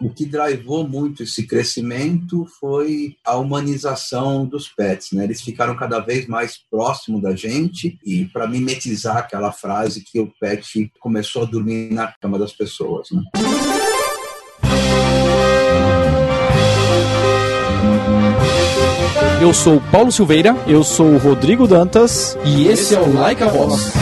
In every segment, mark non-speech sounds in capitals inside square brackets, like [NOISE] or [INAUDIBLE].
o que drivou muito esse crescimento foi a humanização dos pets, né? Eles ficaram cada vez mais próximo da gente e para mimetizar aquela frase que o pet começou a dormir na cama das pessoas, né? Eu sou Paulo Silveira, eu sou Rodrigo Dantas e esse é o Like a Boss.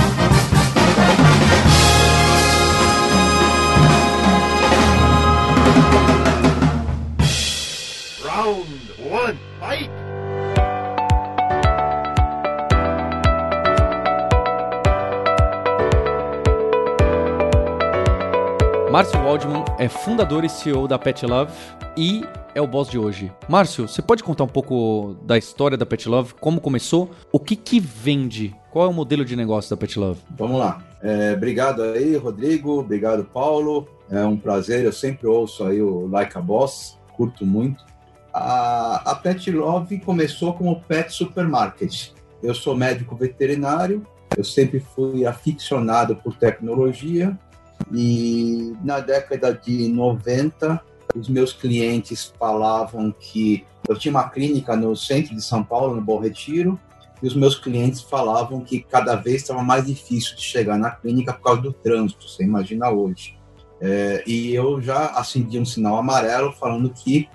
Márcio Waldman é fundador e CEO da Pet Love e é o boss de hoje. Márcio, você pode contar um pouco da história da Pet Love, como começou, o que que vende, qual é o modelo de negócio da Pet Love? Vamos lá. É, obrigado aí, Rodrigo, obrigado, Paulo. É um prazer, eu sempre ouço aí o Like a Boss, curto muito. A, a Pet Love começou como Pet Supermarket. Eu sou médico veterinário, eu sempre fui aficionado por tecnologia e na década de 90, os meus clientes falavam que eu tinha uma clínica no centro de São Paulo, no Bom Retiro, e os meus clientes falavam que cada vez estava mais difícil de chegar na clínica por causa do trânsito, você imagina hoje. É, e eu já acendi um sinal amarelo falando que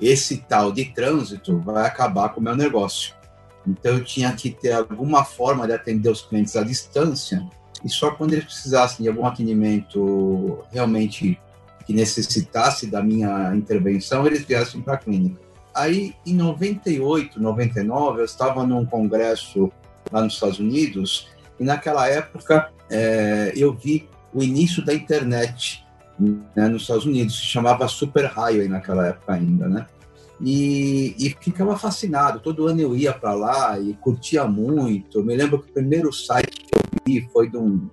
esse tal de trânsito vai acabar com o meu negócio. Então eu tinha que ter alguma forma de atender os clientes à distância e só quando eles precisassem de algum atendimento realmente que necessitasse da minha intervenção, eles viessem para a clínica. Aí, em 98, 99, eu estava num congresso lá nos Estados Unidos e naquela época é, eu vi o início da internet né, nos Estados Unidos, se chamava Super Highway naquela época ainda, né? E, e, ficava fascinado. Todo ano eu ia para lá e curtia muito. Eu me lembro que o primeiro site vi foi de um,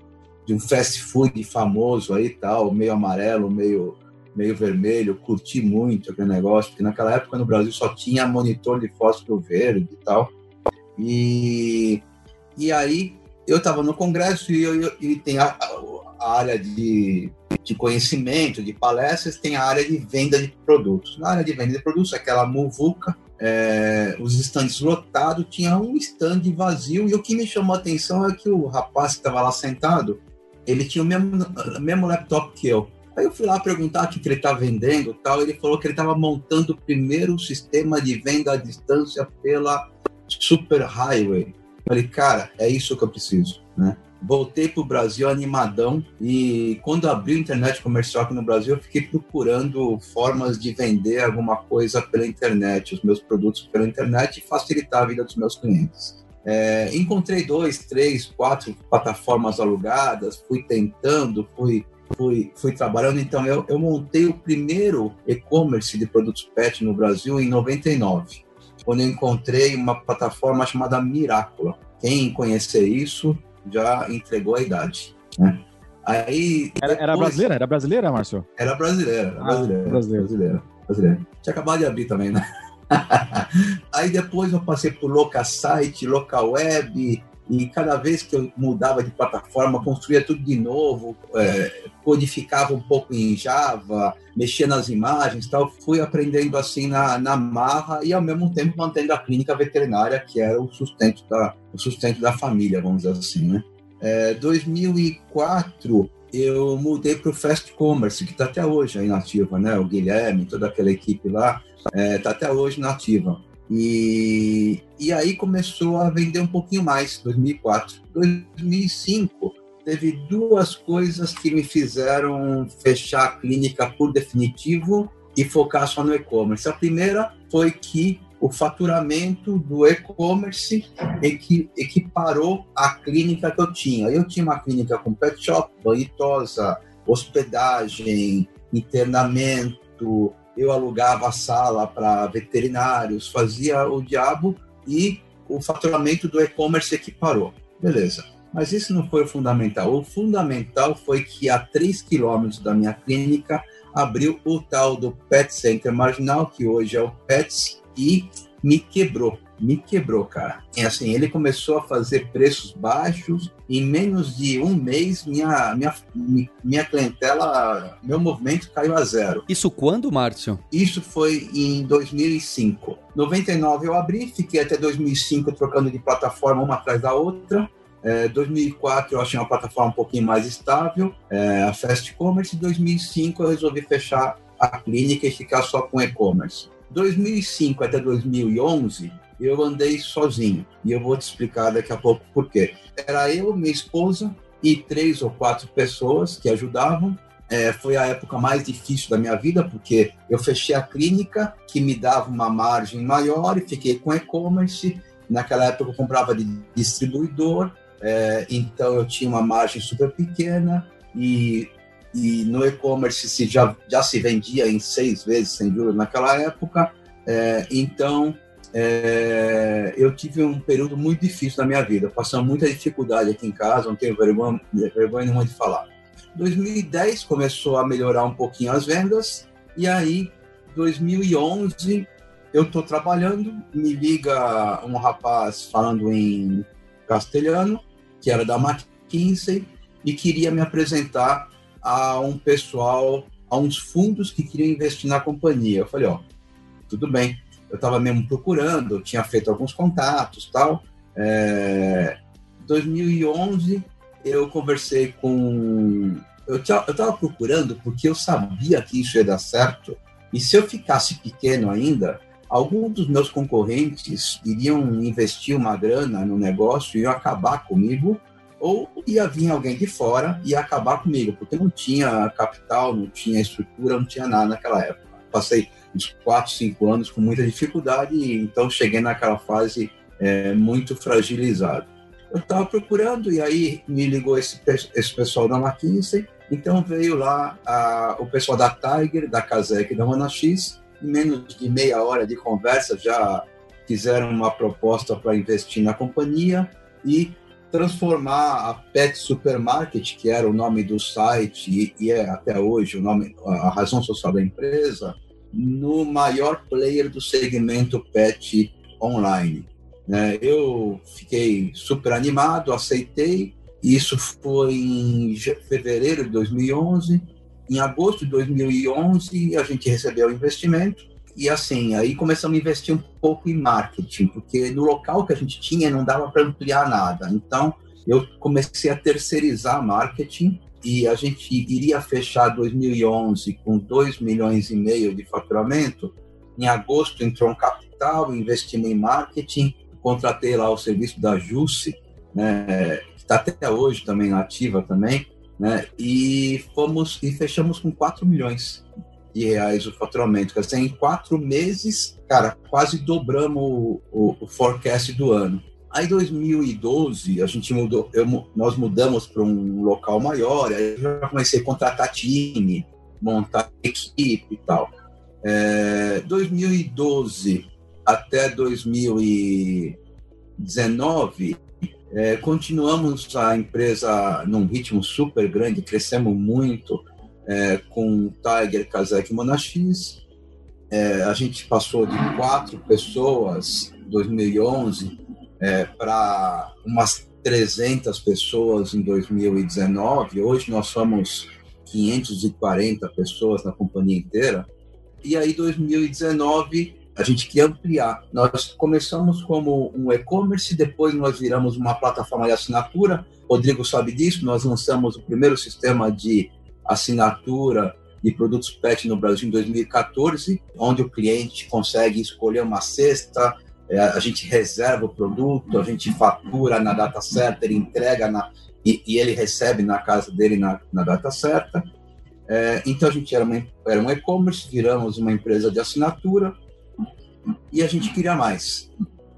de um fast food famoso aí tal, meio amarelo, meio, meio vermelho. Curti muito aquele negócio, porque naquela época no Brasil só tinha monitor de fósforo verde e tal. E, e aí eu estava no congresso e, eu, e tem a, área de, de conhecimento, de palestras, tem a área de venda de produtos. Na área de venda de produtos, aquela muvuca, é, os estandes lotados, tinha um stand vazio, e o que me chamou a atenção é que o rapaz que estava lá sentado, ele tinha o mesmo, o mesmo laptop que eu. Aí eu fui lá perguntar o que ele estava vendendo tal, ele falou que ele estava montando o primeiro sistema de venda à distância pela Super Highway. Eu falei, cara, é isso que eu preciso, né? Voltei para o Brasil animadão e quando abri a internet comercial aqui no Brasil, eu fiquei procurando formas de vender alguma coisa pela internet, os meus produtos pela internet e facilitar a vida dos meus clientes. É, encontrei dois, três, quatro plataformas alugadas, fui tentando, fui fui, fui trabalhando. Então, eu, eu montei o primeiro e-commerce de produtos pet no Brasil em 99, quando eu encontrei uma plataforma chamada Miracula. Quem conhecer isso, já entregou a idade. Né? Aí, era, depois... era, brasileira? Era brasileira, Márcio? Era brasileira, era brasileira, ah, brasileira. brasileira, brasileira. Tinha acabado de abrir também, né? [LAUGHS] Aí depois eu passei por local site, local web, e cada vez que eu mudava de plataforma, construía tudo de novo, é, codificava um pouco em Java, mexia nas imagens tal. Fui aprendendo assim na, na marra e ao mesmo tempo mantendo a clínica veterinária, que era o sustento da, o sustento da família, vamos dizer assim, né? É, 2004 eu mudei para o Fast Commerce, que está até hoje aí nativa, né? O Guilherme, toda aquela equipe lá, está é, tá até hoje nativa. E, e aí começou a vender um pouquinho mais, 2004. 2005 teve duas coisas que me fizeram fechar a clínica por definitivo e focar só no e-commerce. A primeira foi que o faturamento do e-commerce equiparou a clínica que eu tinha. Eu tinha uma clínica com pet shop, banho hospedagem, internamento, eu alugava a sala para veterinários, fazia o diabo e o faturamento do e-commerce equiparou. Beleza. Mas isso não foi o fundamental. O fundamental foi que a 3 quilômetros da minha clínica abriu o tal do Pet Center Marginal, que hoje é o Pets, e me quebrou me quebrou, cara. E assim, ele começou a fazer preços baixos. Em menos de um mês, minha, minha, minha clientela, meu movimento caiu a zero. Isso quando, Márcio? Isso foi em 2005. 99 eu abri, fiquei até 2005 trocando de plataforma uma atrás da outra. É, 2004 eu achei uma plataforma um pouquinho mais estável, é, a Fast Commerce. Em 2005 eu resolvi fechar a clínica e ficar só com e-commerce. 2005 até 2011 eu andei sozinho. E eu vou te explicar daqui a pouco por quê. Era eu, minha esposa e três ou quatro pessoas que ajudavam. É, foi a época mais difícil da minha vida, porque eu fechei a clínica, que me dava uma margem maior, e fiquei com e-commerce. Naquela época eu comprava de distribuidor, é, então eu tinha uma margem super pequena, e, e no e-commerce já, já se vendia em seis vezes sem juros naquela época. É, então é, eu tive um período muito difícil na minha vida, passando muita dificuldade aqui em casa, não tenho vergonha, vergonha nenhuma de falar. 2010 começou a melhorar um pouquinho as vendas, e aí, 2011, eu estou trabalhando, me liga um rapaz falando em castelhano, que era da McKinsey, e queria me apresentar a um pessoal, a uns fundos que queriam investir na companhia. Eu falei, ó, tudo bem, eu estava mesmo procurando, tinha feito alguns contatos tal. É, 2011 eu conversei com eu estava procurando porque eu sabia que isso ia dar certo e se eu ficasse pequeno ainda alguns dos meus concorrentes iriam investir uma grana no negócio e iam acabar comigo ou ia vir alguém de fora e acabar comigo porque não tinha capital não tinha estrutura não tinha nada naquela época passei uns 4, 5 anos com muita dificuldade, e então cheguei naquela fase é, muito fragilizado. Eu estava procurando e aí me ligou esse, esse pessoal da McKinsey, então veio lá a, o pessoal da Tiger, da Kazek da Mana X, em menos de meia hora de conversa já fizeram uma proposta para investir na companhia e transformar a Pet Supermarket, que era o nome do site e, e é até hoje o nome, a razão social da empresa, no maior player do segmento pet online. Né? Eu fiquei super animado, aceitei. Isso foi em fevereiro de 2011. Em agosto de 2011, a gente recebeu o investimento. E assim, aí começamos a investir um pouco em marketing, porque no local que a gente tinha não dava para ampliar nada. Então, eu comecei a terceirizar marketing e a gente iria fechar 2011 com 2 milhões e meio de faturamento, em agosto entrou um capital, investimos em marketing, contratei lá o serviço da Jusce, né, que está até hoje também ativa também, né, e fomos e fechamos com 4 milhões de reais o faturamento. Quer dizer, em quatro meses, cara, quase dobramos o, o, o forecast do ano. Aí, em 2012, a gente mudou, eu, nós mudamos para um local maior, aí eu já comecei a contratar time, montar equipe e tal. É, 2012 até 2019, é, continuamos a empresa num ritmo super grande, crescemos muito é, com Tiger, Kazek e Monax. É, a gente passou de quatro pessoas em 2011 é, para umas 300 pessoas em 2019. Hoje nós somos 540 pessoas na companhia inteira. E aí, 2019, a gente quer ampliar. Nós começamos como um e-commerce, depois nós viramos uma plataforma de assinatura. Rodrigo sabe disso. Nós lançamos o primeiro sistema de assinatura de produtos PET no Brasil em 2014, onde o cliente consegue escolher uma cesta, a gente reserva o produto, a gente fatura na data certa, ele entrega na, e, e ele recebe na casa dele na, na data certa. É, então a gente era, uma, era um e-commerce, viramos uma empresa de assinatura e a gente queria mais.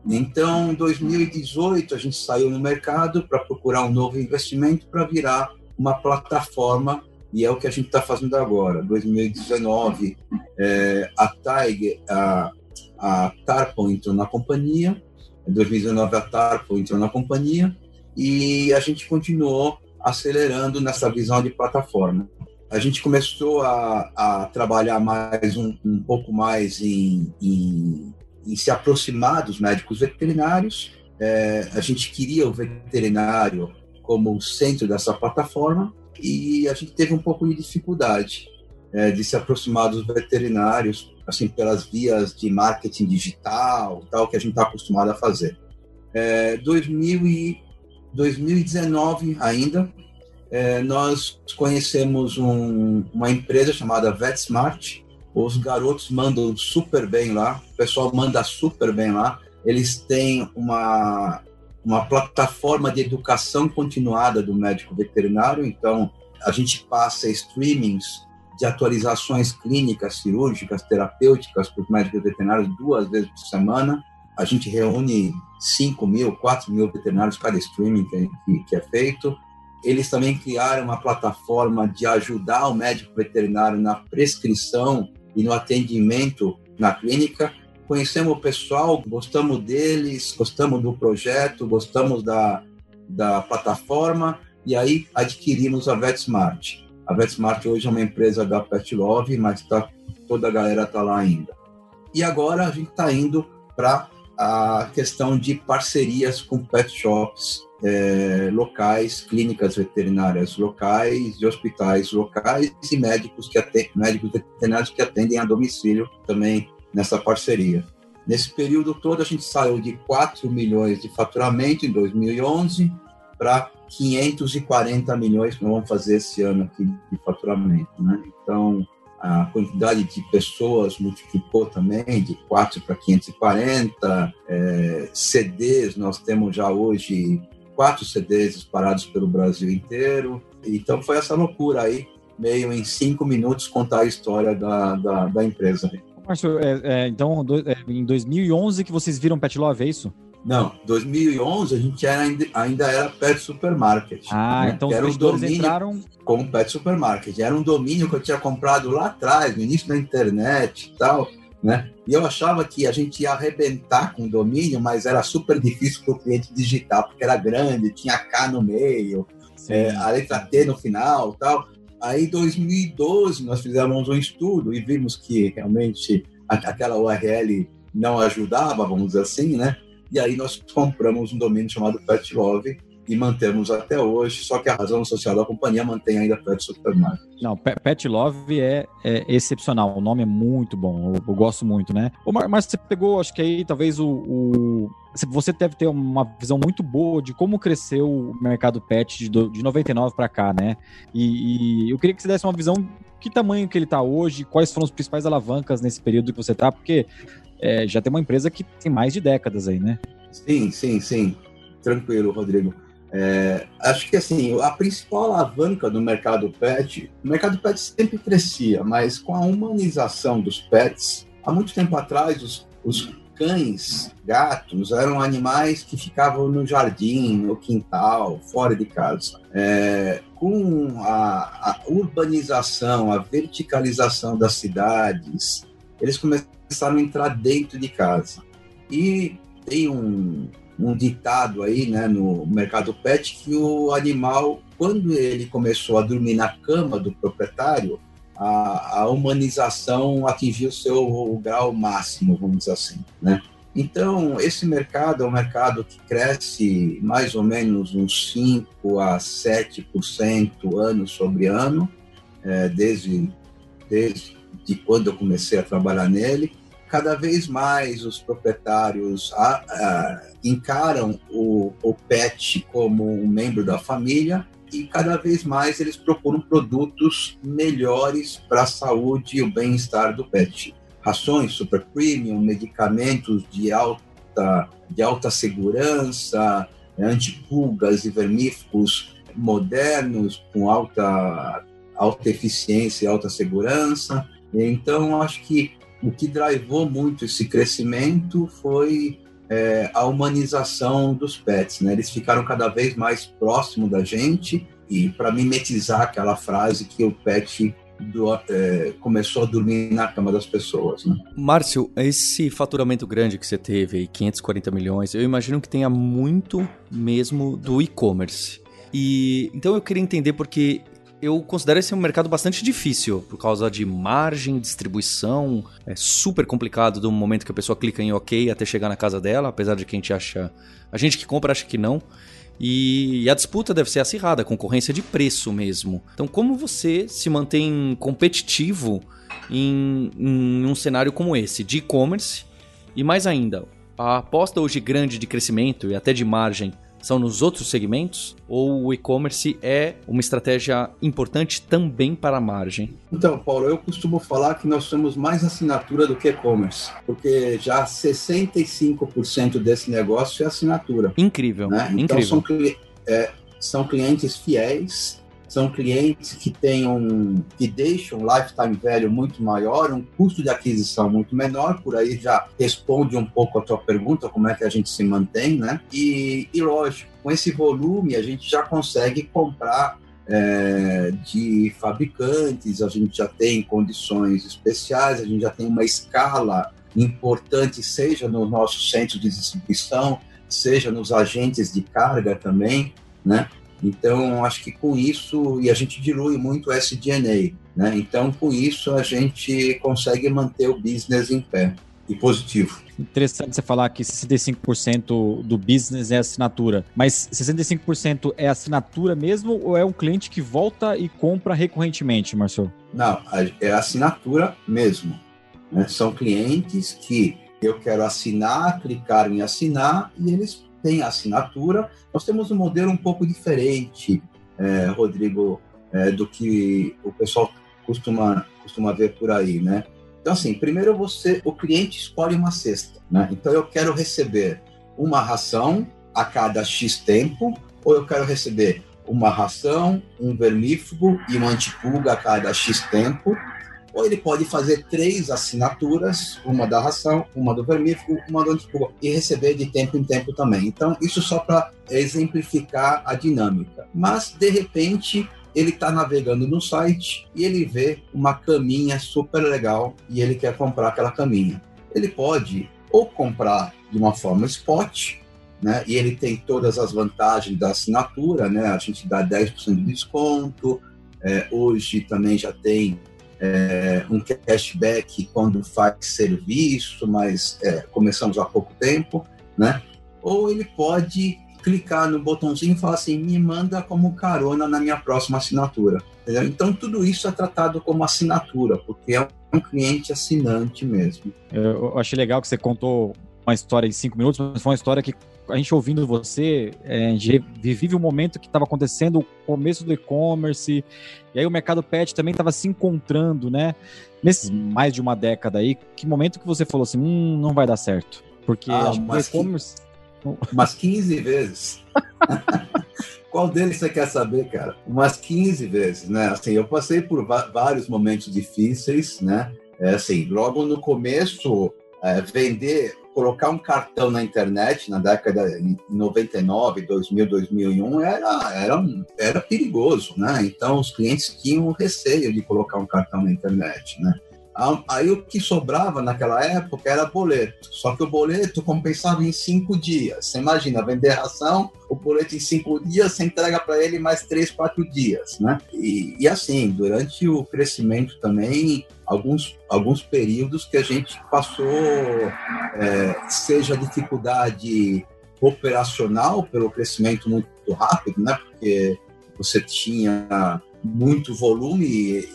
Então, em 2018, a gente saiu no mercado para procurar um novo investimento para virar uma plataforma e é o que a gente está fazendo agora. 2019, é, a Tiger, a, a Tarpon entrou na companhia, em 2019 a Tarpon entrou na companhia e a gente continuou acelerando nessa visão de plataforma. A gente começou a, a trabalhar mais um, um pouco mais em, em em se aproximar dos médicos veterinários. É, a gente queria o veterinário como o centro dessa plataforma e a gente teve um pouco de dificuldade é, de se aproximar dos veterinários, assim, pelas vias de marketing digital, tal, que a gente está acostumado a fazer. É, 2000 e 2019 ainda, é, nós conhecemos um, uma empresa chamada VetSmart. Os garotos mandam super bem lá, o pessoal manda super bem lá. Eles têm uma, uma plataforma de educação continuada do médico veterinário, então a gente passa streamings de atualizações clínicas, cirúrgicas, terapêuticas para os médicos veterinários duas vezes por semana. A gente reúne 5 mil, 4 mil veterinários cada streaming que, que é feito. Eles também criaram uma plataforma de ajudar o médico veterinário na prescrição e no atendimento na clínica. Conhecemos o pessoal, gostamos deles, gostamos do projeto, gostamos da, da plataforma e aí adquirimos a VetSmart. A VetSmart hoje é uma empresa da Pet Love, mas tá, toda a galera está lá ainda. E agora a gente está indo para a questão de parcerias com pet shops é, locais, clínicas veterinárias locais, de hospitais locais e médicos que atendem, médicos veterinários que atendem a domicílio também nessa parceria. Nesse período todo a gente saiu de 4 milhões de faturamento em 2011 para 540 milhões que nós vamos fazer esse ano aqui de faturamento, né? Então, a quantidade de pessoas multiplicou também de 4 para 540. É, CDs, nós temos já hoje quatro CDs espalhados pelo Brasil inteiro. Então, foi essa loucura aí, meio em cinco minutos, contar a história da, da, da empresa. Márcio, é, é, então, do, é, em 2011 que vocês viram Pet Love, é isso? Não, 2011 a gente era, ainda era Pet Supermarket. Ah, né? então era os um domínio entraram com Pet Supermarket. Era um domínio que eu tinha comprado lá atrás, no início da internet e tal, né? E eu achava que a gente ia arrebentar com o domínio, mas era super [LAUGHS] difícil para o cliente digitar, porque era grande, tinha K no meio, é, a letra T no final tal. Aí, em 2012, nós fizemos um estudo e vimos que realmente aquela URL não ajudava, vamos dizer assim, né? E aí nós compramos um domínio chamado Pet Love e mantemos até hoje, só que a razão social da companhia mantém ainda Pet Supermarket. Não, Pet Love é, é, excepcional, o nome é muito bom, eu, eu gosto muito, né? Mas você pegou, acho que aí talvez o, o, Você deve ter uma visão muito boa de como cresceu o mercado pet de, de 99 para cá, né? E, e eu queria que você desse uma visão que tamanho que ele está hoje, quais foram as principais alavancas nesse período que você está, porque é, já tem uma empresa que tem mais de décadas aí, né? Sim, sim, sim. Tranquilo, Rodrigo. É, acho que assim, a principal alavanca do mercado pet, o mercado pet sempre crescia, mas com a humanização dos pets, há muito tempo atrás, os, os cães, gatos, eram animais que ficavam no jardim, no quintal, fora de casa. É, com a, a urbanização, a verticalização das cidades, eles começaram a entrar dentro de casa. E tem um, um ditado aí, né, no mercado pet, que o animal, quando ele começou a dormir na cama do proprietário, a, a humanização atingiu seu grau máximo, vamos dizer assim, né? Então, esse mercado é um mercado que cresce mais ou menos uns 5 a 7% ano sobre ano, é, desde, desde quando eu comecei a trabalhar nele cada vez mais os proprietários a, a, encaram o, o pet como um membro da família e cada vez mais eles procuram produtos melhores para a saúde e o bem-estar do pet. Rações super premium, medicamentos de alta, de alta segurança, antipulgas e vermífugos modernos com alta, alta eficiência e alta segurança. Então, acho que o que drivou muito esse crescimento foi é, a humanização dos pets, né? Eles ficaram cada vez mais próximo da gente e para mimetizar aquela frase que o pet do, é, começou a dormir na cama das pessoas. Né? Márcio, esse faturamento grande que você teve, aí, 540 milhões, eu imagino que tenha muito mesmo do e-commerce. E então eu queria entender porque eu considero esse um mercado bastante difícil por causa de margem, distribuição. É super complicado do momento que a pessoa clica em OK até chegar na casa dela, apesar de que a gente acha. A gente que compra acha que não. E a disputa deve ser acirrada, concorrência de preço mesmo. Então, como você se mantém competitivo em, em um cenário como esse, de e-commerce? E mais ainda, a aposta hoje grande de crescimento e até de margem são nos outros segmentos? Ou o e-commerce é uma estratégia importante também para a margem? Então, Paulo, eu costumo falar que nós somos mais assinatura do que e-commerce, porque já 65% desse negócio é assinatura. Incrível, né? Então, incrível. São, é, são clientes fiéis são clientes que têm um, que deixam um lifetime value muito maior, um custo de aquisição muito menor, por aí já responde um pouco a tua pergunta, como é que a gente se mantém, né? E, e lógico, com esse volume a gente já consegue comprar é, de fabricantes, a gente já tem condições especiais, a gente já tem uma escala importante, seja no nosso centro de distribuição, seja nos agentes de carga também, né? Então, acho que com isso, e a gente dilui muito o SDNA, né? Então, com isso, a gente consegue manter o business em pé e positivo. Interessante você falar que 65% do business é assinatura, mas 65% é assinatura mesmo ou é um cliente que volta e compra recorrentemente, Marcelo? Não, é assinatura mesmo. Né? São clientes que eu quero assinar, clicar em assinar e eles tem assinatura. Nós temos um modelo um pouco diferente, é, Rodrigo, é, do que o pessoal costuma, costuma ver por aí, né? Então, assim, primeiro você, o cliente escolhe uma cesta, né? Então, eu quero receber uma ração a cada X tempo, ou eu quero receber uma ração, um vermífugo e uma antipulga a cada X tempo, ou ele pode fazer três assinaturas, uma da ração, uma do vermífugo, uma do antipulga, e receber de tempo em tempo também. Então, isso só para exemplificar a dinâmica. Mas, de repente, ele está navegando no site e ele vê uma caminha super legal e ele quer comprar aquela caminha. Ele pode ou comprar de uma forma spot, né? E ele tem todas as vantagens da assinatura, né? A gente dá 10% de desconto. É, hoje também já tem é, um cashback quando faz serviço, mas é, começamos há pouco tempo, né? Ou ele pode clicar no botãozinho e falar assim, me manda como carona na minha próxima assinatura. Entendeu? Então tudo isso é tratado como assinatura, porque é um cliente assinante mesmo. Eu achei legal que você contou uma história em cinco minutos, mas foi uma história que a gente ouvindo você, é, a gente vive o momento que estava acontecendo, o começo do e-commerce, e aí o mercado pet também estava se encontrando, né? Nesses mais de uma década aí, que momento que você falou assim, hum, não vai dar certo? Porque ah, o e-commerce... Umas 15 vezes. [LAUGHS] Qual deles você quer saber, cara? Umas 15 vezes, né? Assim, eu passei por vários momentos difíceis, né? É, assim, logo no começo, é, vender colocar um cartão na internet na década de 99, 2000, 2001 era, era, era perigoso, né? Então os clientes tinham receio de colocar um cartão na internet, né? Aí o que sobrava naquela época era boleto. Só que o boleto compensava em cinco dias. Você imagina, vender ração, o boleto em cinco dias, você entrega para ele mais três, quatro dias, né? E, e, assim, durante o crescimento também, alguns, alguns períodos que a gente passou, é, seja dificuldade operacional pelo crescimento muito rápido, né? Porque você tinha muito volume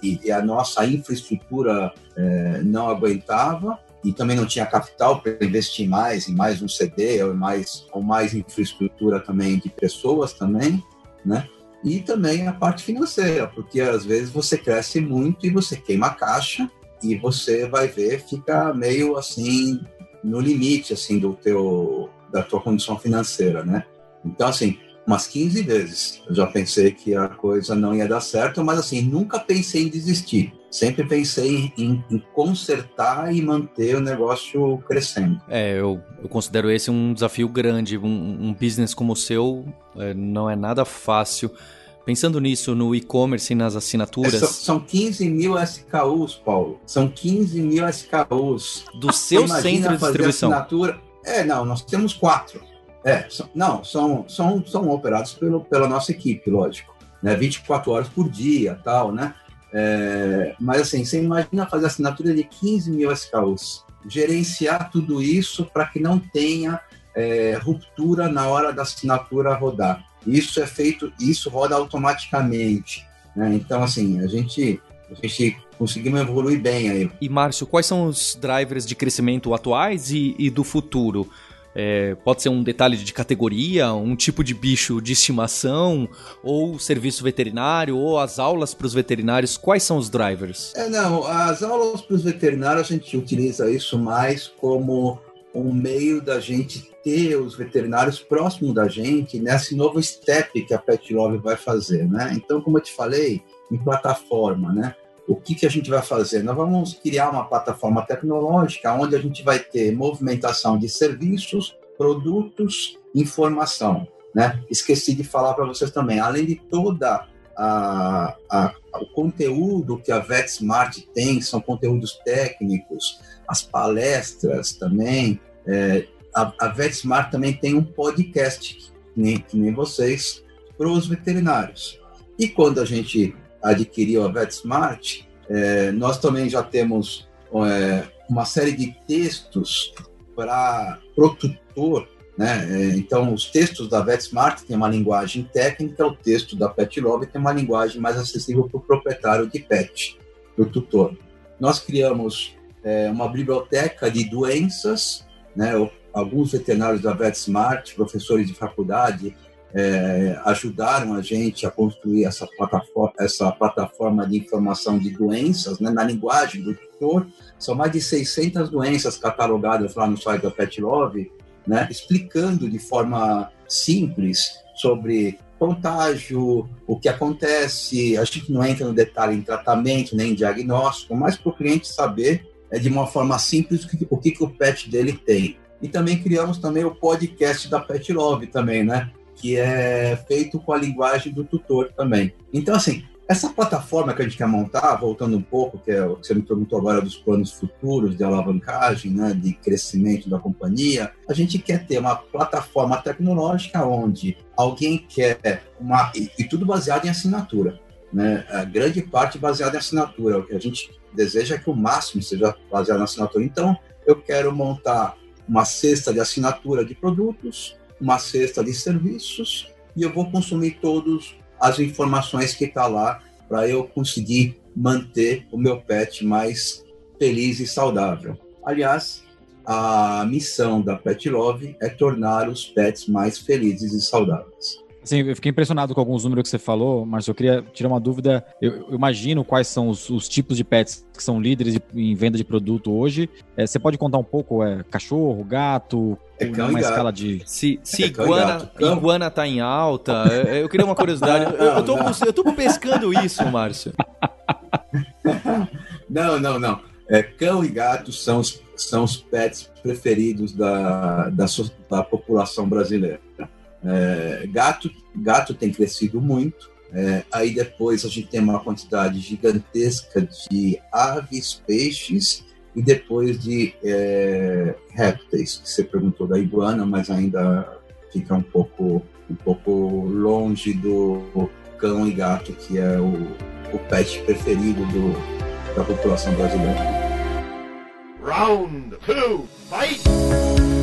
e, e a nossa infraestrutura é, não aguentava e também não tinha capital para investir mais em mais um CD ou mais ou mais infraestrutura também de pessoas também, né? E também a parte financeira, porque às vezes você cresce muito e você queima a caixa e você vai ver fica meio assim no limite assim do teu da tua condição financeira, né? Então assim, umas 15 vezes. Eu já pensei que a coisa não ia dar certo, mas assim, nunca pensei em desistir. Sempre pensei em, em consertar e manter o negócio crescendo. É, eu, eu considero esse um desafio grande. Um, um business como o seu é, não é nada fácil. Pensando nisso, no e-commerce e nas assinaturas. É, são, são 15 mil SKUs, Paulo. São 15 mil SKUs. Do seu centro de distribuição. Assinatura. É, não, nós temos quatro. É, são, não, são, são, são operados pelo, pela nossa equipe, lógico. né, 24 horas por dia, tal, né? É, mas assim, você imagina fazer assinatura de 15 mil SKUs, gerenciar tudo isso para que não tenha é, ruptura na hora da assinatura rodar. Isso é feito, isso roda automaticamente. Né? Então, assim, a gente, a gente conseguimos evoluir bem aí. E, Márcio, quais são os drivers de crescimento atuais e, e do futuro? É, pode ser um detalhe de categoria, um tipo de bicho de estimação, ou serviço veterinário, ou as aulas para os veterinários. Quais são os drivers? É, não, as aulas para os veterinários a gente utiliza isso mais como um meio da gente ter os veterinários próximo da gente nesse novo step que a Pet Love vai fazer, né? Então, como eu te falei, em plataforma, né? O que, que a gente vai fazer? Nós vamos criar uma plataforma tecnológica onde a gente vai ter movimentação de serviços, produtos, informação. Né? Esqueci de falar para vocês também, além de toda a, a, o conteúdo que a VetSmart tem, são conteúdos técnicos, as palestras também. É, a, a VetSmart também tem um podcast, que nem, que nem vocês, para os veterinários. E quando a gente adquiriu a VetSmart, é, nós também já temos é, uma série de textos para o tutor, né? É, então, os textos da VetSmart têm uma linguagem técnica, o texto da PetLove tem uma linguagem mais acessível para o proprietário de pet, para o tutor. Nós criamos é, uma biblioteca de doenças, né? Alguns veterinários da VetSmart, professores de faculdade, é, ajudaram a gente a construir essa plataforma, essa plataforma de informação de doenças, né, na linguagem do tutor. São mais de 600 doenças catalogadas lá no site da PetLove, né, explicando de forma simples sobre contágio, o que acontece. A gente não entra no detalhe em tratamento nem em diagnóstico, mas para o cliente saber é, de uma forma simples o que, que o pet dele tem. E também criamos também o podcast da Pet Love também, né? Que é feito com a linguagem do tutor também. Então, assim, essa plataforma que a gente quer montar, voltando um pouco, que é o que você me perguntou agora dos planos futuros de alavancagem, né, de crescimento da companhia, a gente quer ter uma plataforma tecnológica onde alguém quer uma. e, tudo baseado em assinatura. Né? A grande parte baseada em assinatura. O que a gente deseja é que o máximo seja baseado na assinatura. Então, eu quero montar uma cesta de assinatura de produtos, uma cesta de serviços e eu vou consumir todas as informações que está lá para eu conseguir manter o meu pet mais feliz e saudável. Aliás, a missão da Pet Love é tornar os pets mais felizes e saudáveis. Assim, eu fiquei impressionado com alguns números que você falou, mas eu queria tirar uma dúvida. Eu, eu imagino quais são os, os, tipos de pets que são líderes de, em venda de produto hoje. É, você pode contar um pouco? É cachorro, gato? É cão uma escala de. Se, se é iguana, iguana tá em alta, eu, eu queria uma curiosidade. [LAUGHS] eu, eu, tô, eu tô pescando isso, Márcio. [LAUGHS] não, não, não. É, cão e gato são os, são os pets preferidos da, da, da população brasileira. É, gato, gato tem crescido muito. É, aí depois a gente tem uma quantidade gigantesca de aves, peixes e depois de é, répteis, que você perguntou da iguana, mas ainda fica um pouco, um pouco longe do cão e gato, que é o, o pet preferido do, da população brasileira. Round two, fight!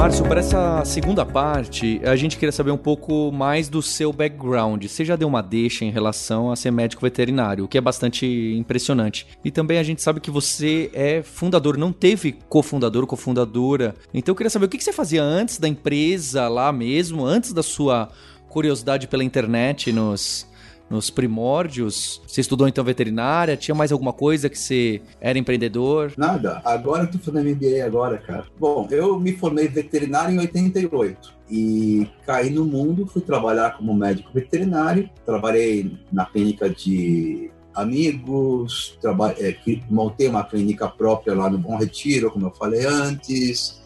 Márcio, para essa segunda parte, a gente queria saber um pouco mais do seu background. Você já deu uma deixa em relação a ser médico veterinário, o que é bastante impressionante. E também a gente sabe que você é fundador, não teve cofundador ou cofundadora. Então eu queria saber o que você fazia antes da empresa lá mesmo, antes da sua curiosidade pela internet nos nos primórdios? Você estudou então veterinária? Tinha mais alguma coisa que você era empreendedor? Nada. Agora eu tô fazendo MBA agora, cara. Bom, eu me formei veterinário em 88 e caí no mundo, fui trabalhar como médico veterinário, trabalhei na clínica de amigos, é, montei uma clínica própria lá no Bom Retiro, como eu falei antes,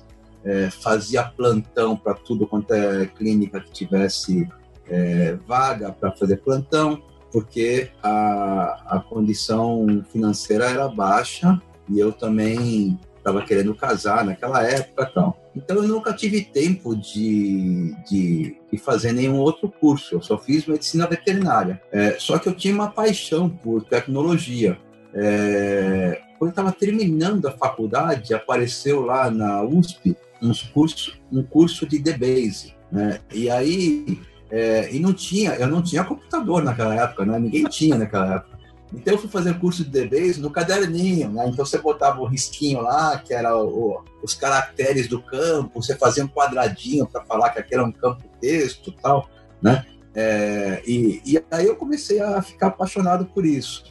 é, fazia plantão para tudo quanto é clínica que tivesse é, vaga para fazer plantão, porque a, a condição financeira era baixa e eu também estava querendo casar naquela época tal. Então eu nunca tive tempo de, de, de, fazer nenhum outro curso. Eu só fiz medicina veterinária. É, só que eu tinha uma paixão por tecnologia. É, quando estava terminando a faculdade, apareceu lá na USP uns curso, um curso de DBase. Né? E aí, é, e não tinha, eu não tinha computador naquela época, né? ninguém tinha naquela época. Então eu fui fazer curso de DBase no caderninho, né? Então você botava o risquinho lá, que era o, os caracteres do campo, você fazia um quadradinho para falar que aquele era um campo texto tal, né? É, e, e aí eu comecei a ficar apaixonado por isso.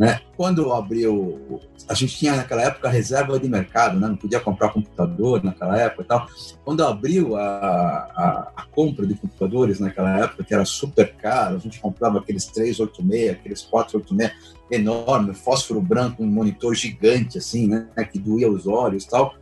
Né? Quando abriu, a gente tinha naquela época reserva de mercado, né? não podia comprar computador naquela época e tal. Quando abriu a, a, a, compra de computadores naquela época, que era super caro, a gente comprava aqueles 386, aqueles 486 enorme, fósforo branco, um monitor gigante assim, né? que doía os olhos e tal.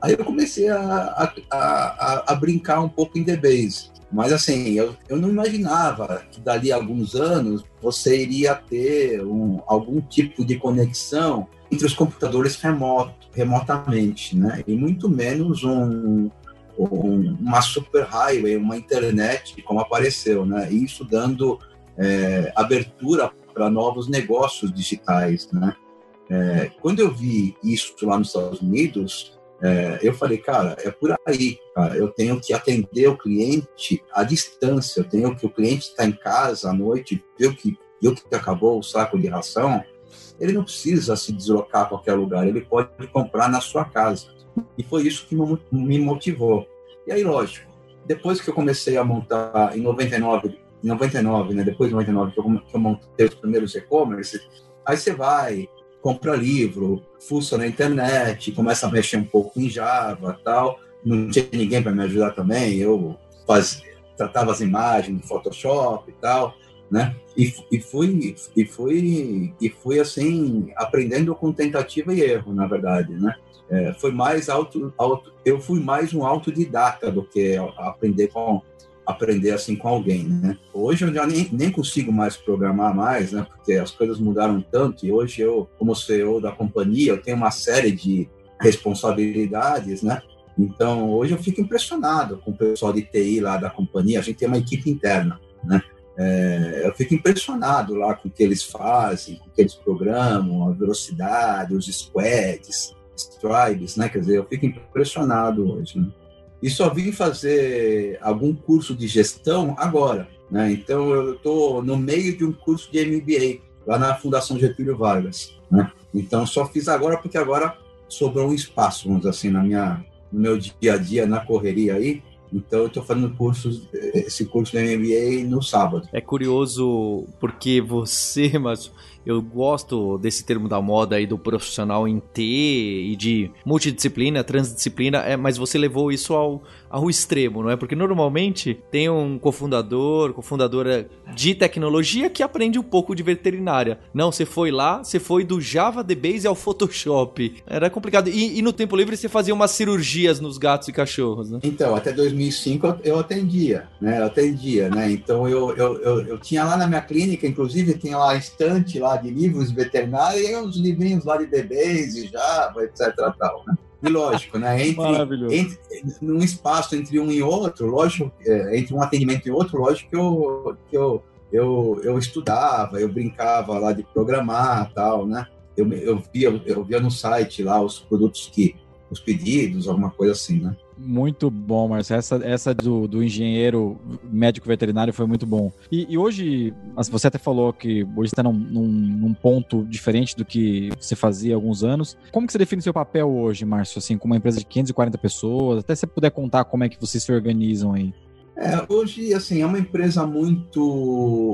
Aí eu comecei a, a, a, a brincar um pouco em DBase. Mas assim, eu, eu não imaginava que dali a alguns anos você iria ter um, algum tipo de conexão entre os computadores remoto, remotamente, né? E muito menos um, um, uma super highway, uma internet como apareceu, né? E isso dando é, abertura para novos negócios digitais, né? É, quando eu vi isso lá nos Estados Unidos, é, eu falei, cara, é por aí, cara. Eu tenho que atender o cliente à distância. Eu tenho que o cliente está em casa à noite, viu que viu que acabou o saco de ração. Ele não precisa se deslocar a qualquer lugar. Ele pode comprar na sua casa. E foi isso que me motivou. E aí, lógico, depois que eu comecei a montar em 99, em 99, né? Depois de 99 que eu, que eu montei os primeiros e-commerce, aí você vai compra livro, fuça na internet, começa a mexer um pouco em Java tal. Não tinha ninguém para me ajudar também, eu fazia, tratava as imagens no Photoshop e tal, né? E, e fui e fui e fui assim aprendendo com tentativa e erro, na verdade, né? É, foi mais auto, auto, eu fui mais um autodidata do que aprender com aprender assim com alguém, né? Hoje eu já nem, nem consigo mais programar mais, né? Porque as coisas mudaram tanto e hoje eu, como CEO da companhia, eu tenho uma série de responsabilidades, né? Então, hoje eu fico impressionado com o pessoal de TI lá da companhia. A gente tem uma equipe interna, né? É, eu fico impressionado lá com o que eles fazem, com o que eles programam, a velocidade, os squads, tribes, né? Quer dizer, eu fico impressionado hoje, né? E só vim fazer algum curso de gestão agora. Né? Então, eu estou no meio de um curso de MBA, lá na Fundação Getúlio Vargas. Né? Então, só fiz agora porque agora sobrou um espaço, vamos dizer assim, na minha, no meu dia a dia, na correria aí. Então, eu estou fazendo cursos, esse curso de MBA no sábado. É curioso porque você, mas eu gosto desse termo da moda aí do profissional em T e de multidisciplina, transdisciplina, é, mas você levou isso ao, ao extremo, não é? Porque normalmente tem um cofundador, cofundadora de tecnologia que aprende um pouco de veterinária. Não, você foi lá, você foi do Java DBase ao Photoshop. Era complicado. E, e no tempo livre você fazia umas cirurgias nos gatos e cachorros, né? Então, até 2005 eu atendia, né? Eu atendia, né? Então eu, eu, eu, eu tinha lá na minha clínica, inclusive, tinha lá a estante lá de livros veterinários e uns livrinhos lá de bebês e Java, etc. Tal, né? E lógico, né? Entre, entre, num espaço entre um e outro, lógico, é, entre um atendimento e outro, lógico que eu, que eu, eu, eu estudava, eu brincava lá de programar tal, né? Eu, eu, via, eu via no site lá os produtos que, os pedidos, alguma coisa assim, né? Muito bom, Marcelo. Essa, essa do, do engenheiro médico veterinário foi muito bom. E, e hoje, você até falou que hoje está num, num, num, ponto diferente do que você fazia há alguns anos. Como que você define seu papel hoje, Márcio? Assim, como uma empresa de 540 pessoas, até se você puder contar como é que vocês se organizam aí. É, hoje, assim, é uma empresa muito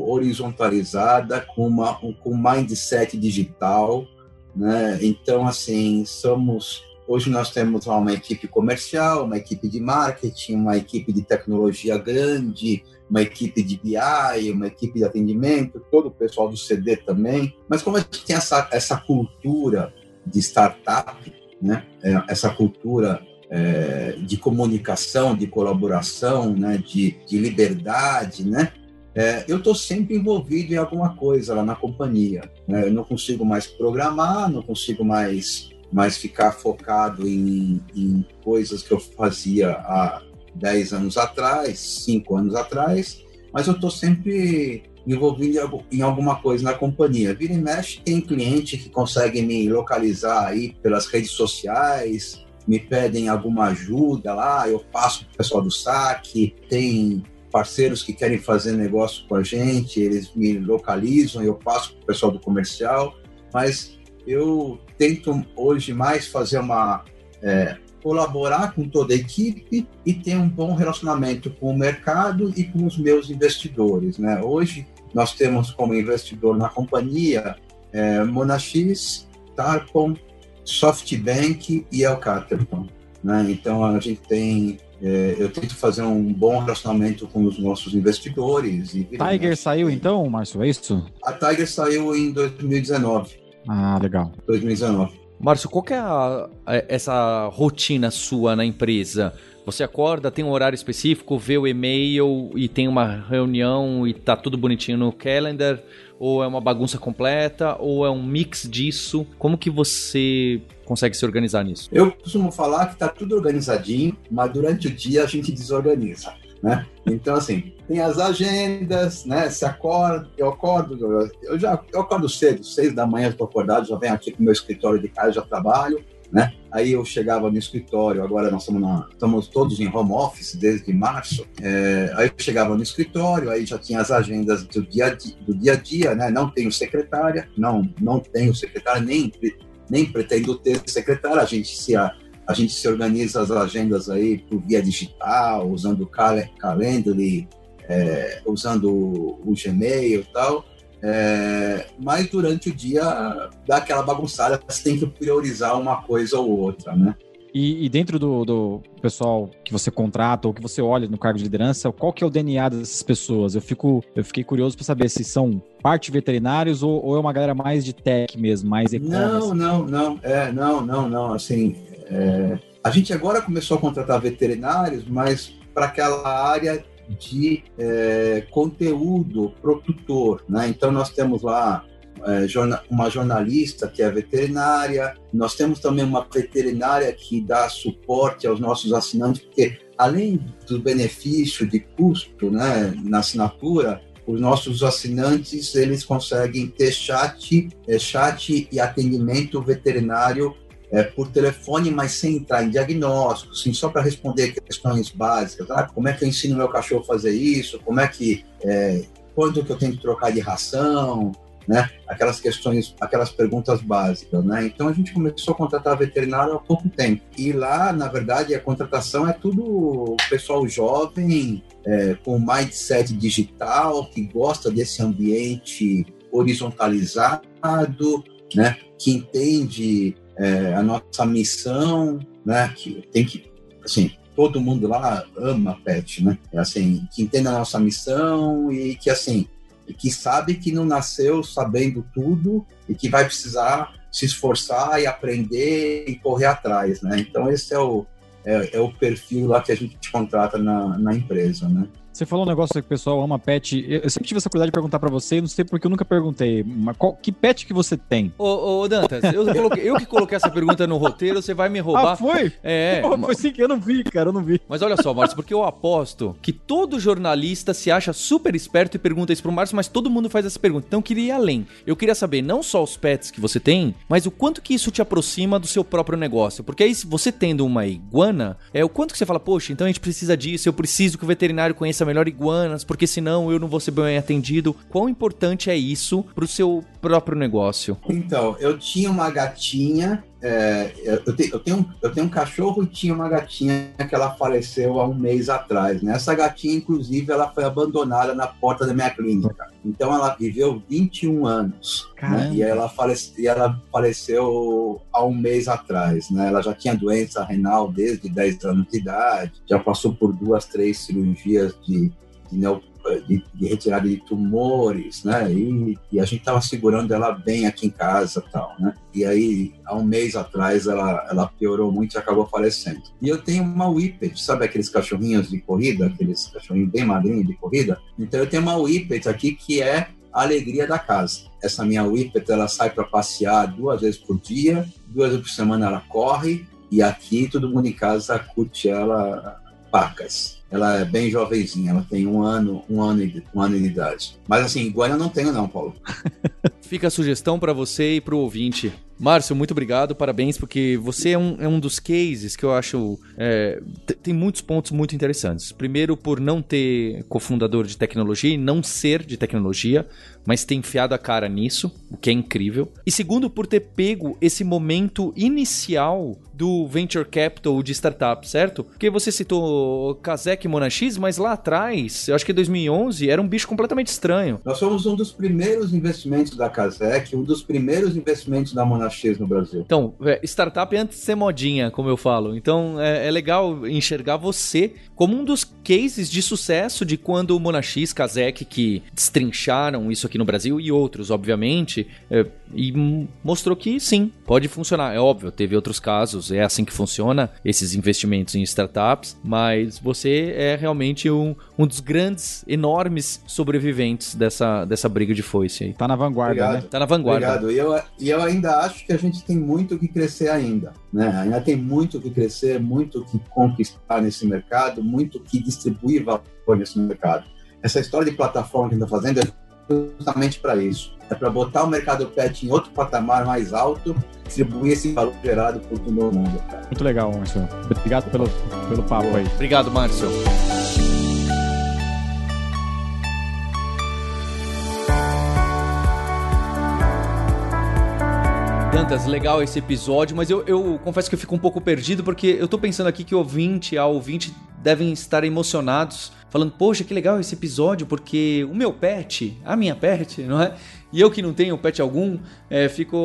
horizontalizada, com, uma, com mindset digital, né? Então, assim, somos Hoje nós temos uma equipe comercial, uma equipe de marketing, uma equipe de tecnologia grande, uma equipe de BI, uma equipe de atendimento, todo o pessoal do CD também. Mas como a gente tem essa, essa cultura de startup, né? É, essa cultura é, de comunicação, de colaboração, né? de, de liberdade, né? É, eu estou sempre envolvido em alguma coisa lá na companhia. Né? Eu não consigo mais programar, não consigo mais mas ficar focado em, em coisas que eu fazia há 10 anos atrás, 5 anos atrás, mas eu estou sempre envolvido em alguma coisa na companhia. Vira e mexe, tem cliente que consegue me localizar aí pelas redes sociais, me pedem alguma ajuda lá, eu passo para o pessoal do saque, tem parceiros que querem fazer negócio com a gente, eles me localizam, eu passo para o pessoal do comercial, mas eu tento hoje mais fazer uma é, colaborar com toda a equipe e ter um bom relacionamento com o mercado e com os meus investidores. Né? Hoje nós temos como investidor na companhia é, Monax, Tarpon, SoftBank e El Caterpillar. Né? Então a gente tem é, eu tento fazer um bom relacionamento com os nossos investidores. E Tiger saiu então, Márcio, é isso? A Tiger saiu em 2019. Ah, legal. 2019. Márcio, qual que é a, a, essa rotina sua na empresa? Você acorda, tem um horário específico, vê o e-mail e tem uma reunião e tá tudo bonitinho no calendar? Ou é uma bagunça completa? Ou é um mix disso? Como que você consegue se organizar nisso? Eu costumo falar que tá tudo organizadinho, mas durante o dia a gente desorganiza. Né? Então, assim, tem as agendas, né? Se acorda, eu acordo, eu já eu acordo cedo, seis da manhã estou acordado, já venho aqui para o meu escritório de casa, já trabalho, né? Aí eu chegava no escritório, agora nós estamos, na, estamos todos em home office desde março. É, aí eu chegava no escritório, aí já tinha as agendas do dia a dia, do dia, a dia né? Não tenho secretária, não, não tenho secretária, nem, nem pretendo ter secretária, a gente se a gente se organiza as agendas aí por via digital, usando o Calendly, é, usando o Gmail e tal. É, mas durante o dia dá aquela bagunçada, você tem que priorizar uma coisa ou outra, né? E, e, dentro do, do, pessoal que você contrata ou que você olha no cargo de liderança, qual que é o DNA dessas pessoas? Eu, fico, eu fiquei curioso para saber se são parte veterinários ou, ou, é uma galera mais de tech mesmo, mais e-commerce. Não, não, não, é, não, não, não. Assim, é, a gente agora começou a contratar veterinários, mas para aquela área de é, conteúdo produtor, né? Então nós temos lá é, uma jornalista que é veterinária, nós temos também uma veterinária que dá suporte aos nossos assinantes, porque além do benefício de custo, né, na assinatura, os nossos assinantes eles conseguem ter chat, é, chat e atendimento veterinário é, por telefone, mas sem entrar em diagnóstico, assim, só para responder questões básicas. Ah, como é que eu ensino meu cachorro a fazer isso? Como é que. É, quando que eu tenho que trocar de ração? Né? Aquelas questões, aquelas perguntas básicas, né? Então a gente começou a contratar veterinário há pouco tempo. E lá, na verdade, a contratação é tudo pessoal jovem, é, com mindset digital, que gosta desse ambiente horizontalizado, né? Que entende é, a nossa missão, né? Que tem que, assim, todo mundo lá ama pet, né? É assim, que entende a nossa missão e que, assim, que sabe que não nasceu sabendo tudo e que vai precisar se esforçar e aprender e correr atrás, né? Então esse é o, é, é o perfil lá que a gente contrata na, na empresa, né? Você falou um negócio que o pessoal ama pet. Eu sempre tive essa curiosidade de perguntar para você, não sei porque eu nunca perguntei. Mas qual, que pet que você tem? Ô, ô Dantas, eu, [LAUGHS] coloquei, eu, que coloquei essa pergunta no roteiro, você vai me roubar. Ah, foi? É. [LAUGHS] Pô, foi sim que eu não vi, cara, eu não vi. Mas olha só, Márcio, porque eu aposto que todo jornalista se acha super esperto e pergunta isso pro Márcio, mas todo mundo faz essa pergunta. Então eu queria ir além. Eu queria saber não só os pets que você tem, mas o quanto que isso te aproxima do seu próprio negócio. Porque aí, se você tendo uma iguana, é o quanto que você fala, poxa, então a gente precisa disso, eu preciso que o veterinário conheça melhor iguanas porque senão eu não vou ser bem atendido. Quão importante é isso para o seu próprio negócio? Então, eu tinha uma gatinha é, eu, te, eu, tenho, eu tenho um cachorro e tinha uma gatinha que ela faleceu há um mês atrás. Né? Essa gatinha, inclusive, ela foi abandonada na porta da minha clínica. Então, ela viveu 21 anos. Né? E, ela falece, e ela faleceu há um mês atrás. Né? Ela já tinha doença renal desde 10 anos de idade, já passou por duas, três cirurgias de de, de, retirada de tumores, né? E, e a gente estava segurando ela bem aqui em casa tal, né? E aí, há um mês atrás, ela, ela piorou muito e acabou falecendo. E eu tenho uma Whippet, sabe aqueles cachorrinhos de corrida? Aqueles cachorrinhos bem magrinhos de corrida? Então, eu tenho uma Whippet aqui que é a alegria da casa. Essa minha Whippet, ela sai para passear duas vezes por dia, duas vezes por semana ela corre, e aqui todo mundo em casa curte ela pacas. Ela é bem jovenzinha, ela tem um ano, um ano, um ano de idade. Mas assim, iguana eu não tenho não, Paulo. [LAUGHS] Fica a sugestão para você e para o ouvinte. Márcio, muito obrigado, parabéns, porque você é um, é um dos cases que eu acho. É, tem muitos pontos muito interessantes. Primeiro, por não ter cofundador de tecnologia e não ser de tecnologia, mas ter enfiado a cara nisso, o que é incrível. E segundo, por ter pego esse momento inicial do venture capital de startup, certo? Porque você citou Kazek e Monax, mas lá atrás, eu acho que 2011, era um bicho completamente estranho. Nós fomos um dos primeiros investimentos da Kazek, um dos primeiros investimentos da No Brasil. Então, é, startup é antes de ser modinha, como eu falo. Então, é, é, legal enxergar você como um dos cases de sucesso de quando o Monax, Kazek, que destrincharam isso aqui no Brasil, e outros, obviamente, é, e mostrou que sim, pode funcionar. É óbvio, teve outros casos, é assim que funciona, esses investimentos em startups, mas você é realmente um, um dos grandes, enormes sobreviventes dessa, dessa briga de foice aí. Tá na vanguarda, Obrigado. né? Tá na vanguarda. Obrigado. E eu, e eu ainda acho que a gente tem muito que crescer ainda, né? Ainda tem muito que crescer, muito que conquistar nesse mercado, muito que distribuir valor nesse mercado. Essa história de plataforma que a gente está fazendo é justamente para isso. É para botar o mercado pet em outro patamar mais alto, distribuir esse valor gerado por todo mundo. Muito legal, Márcio. Obrigado pelo, pelo papo aí. Obrigado, Márcio. Dantas, legal esse episódio, mas eu, eu, confesso que eu fico um pouco perdido porque eu tô pensando aqui que ouvinte, a ouvinte devem estar emocionados, falando, poxa, que legal esse episódio, porque o meu pet, a minha pet, não é? E eu que não tenho pet algum, é, fico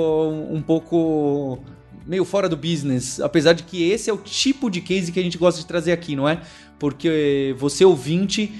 um pouco meio fora do business, apesar de que esse é o tipo de case que a gente gosta de trazer aqui, não é? Porque você ouvinte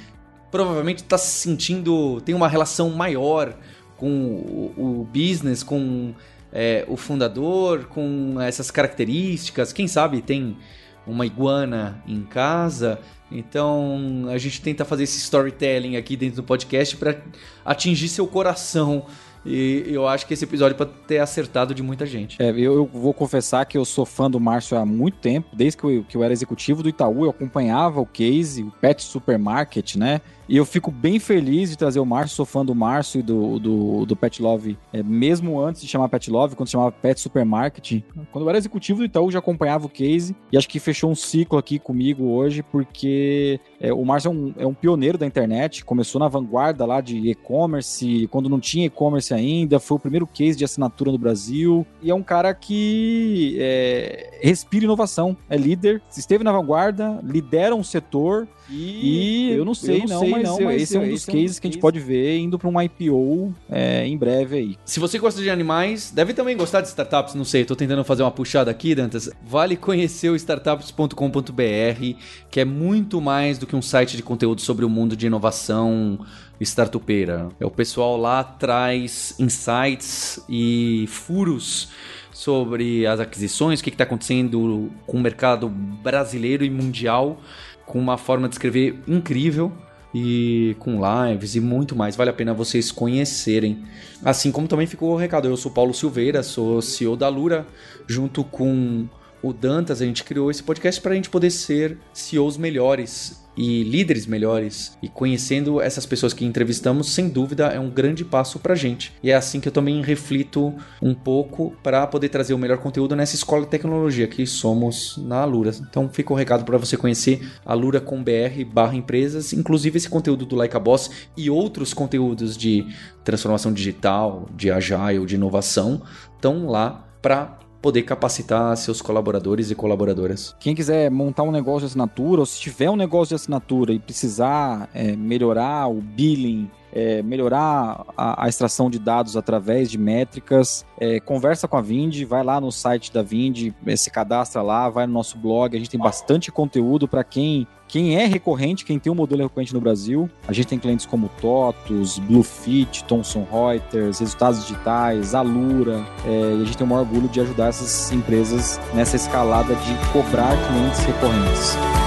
provavelmente está se sentindo, tem uma relação maior com o, o business, com é, o fundador com essas características. Quem sabe tem uma iguana em casa. Então a gente tenta fazer esse storytelling aqui dentro do podcast para atingir seu coração. E eu acho que esse episódio pode ter acertado de muita gente. É, eu, eu, vou confessar que eu sou fã do Márcio há muito tempo. Desde que eu, que eu era executivo do Itaú, eu acompanhava o case, o Pet Supermarket, né? E eu fico bem feliz de trazer o Márcio, sou fã do Márcio e do, do, do Pet Love, é, mesmo antes de chamar Pet Love, quando chamava Pet Supermarket. Quando eu era executivo do Itaú, já acompanhava o case e acho que fechou um ciclo aqui comigo hoje, porque é, o Márcio é um, é um pioneiro da internet, começou na vanguarda lá de e-commerce, quando não tinha e-commerce ainda, foi o primeiro case de assinatura no Brasil, e é um cara que é, respira inovação, é líder, esteve na vanguarda, lidera um setor, e, e eu não sei, eu não, sei, mas, não, mas esse é um dos cases é um que a gente pode ver indo para um IPO é, em breve aí. Se você gosta de animais, deve também gostar de startups, não sei, estou tentando fazer uma puxada aqui, Dantas. Vale conhecer o startups.com.br, que é muito mais do que um site de conteúdo sobre o mundo de inovação startupeira. É o pessoal lá traz insights e furos sobre as aquisições, o que está acontecendo com o mercado brasileiro e mundial com uma forma de escrever incrível e com lives e muito mais. Vale a pena vocês conhecerem. Assim como também ficou o recado. Eu sou Paulo Silveira, sou CEO da Lura, junto com o Dantas, a gente criou esse podcast para a gente poder ser CEOs melhores e líderes melhores. E conhecendo essas pessoas que entrevistamos, sem dúvida, é um grande passo pra gente. E é assim que eu também reflito um pouco para poder trazer o melhor conteúdo nessa escola de tecnologia que somos na Alura. Então fica o recado para você conhecer alura com br barra empresas, inclusive esse conteúdo do Like a Boss e outros conteúdos de transformação digital, de agile, de inovação, estão lá para poder capacitar seus colaboradores e colaboradoras. Quem quiser montar um negócio de assinatura, ou se tiver um negócio de assinatura e precisar é, melhorar o billing, é, melhorar a, a, extração de dados através de métricas, é, conversa com a Vind, vai lá no site da Vind, é, se cadastra lá, vai no nosso blog, a gente tem bastante conteúdo para quem quem é recorrente, quem tem um modelo recorrente no Brasil, a gente tem clientes como TOTUS, Bluefit, Thomson Reuters, Resultados Digitais, Alura, é, e a gente tem o maior orgulho de ajudar essas empresas nessa escalada de cobrar clientes recorrentes.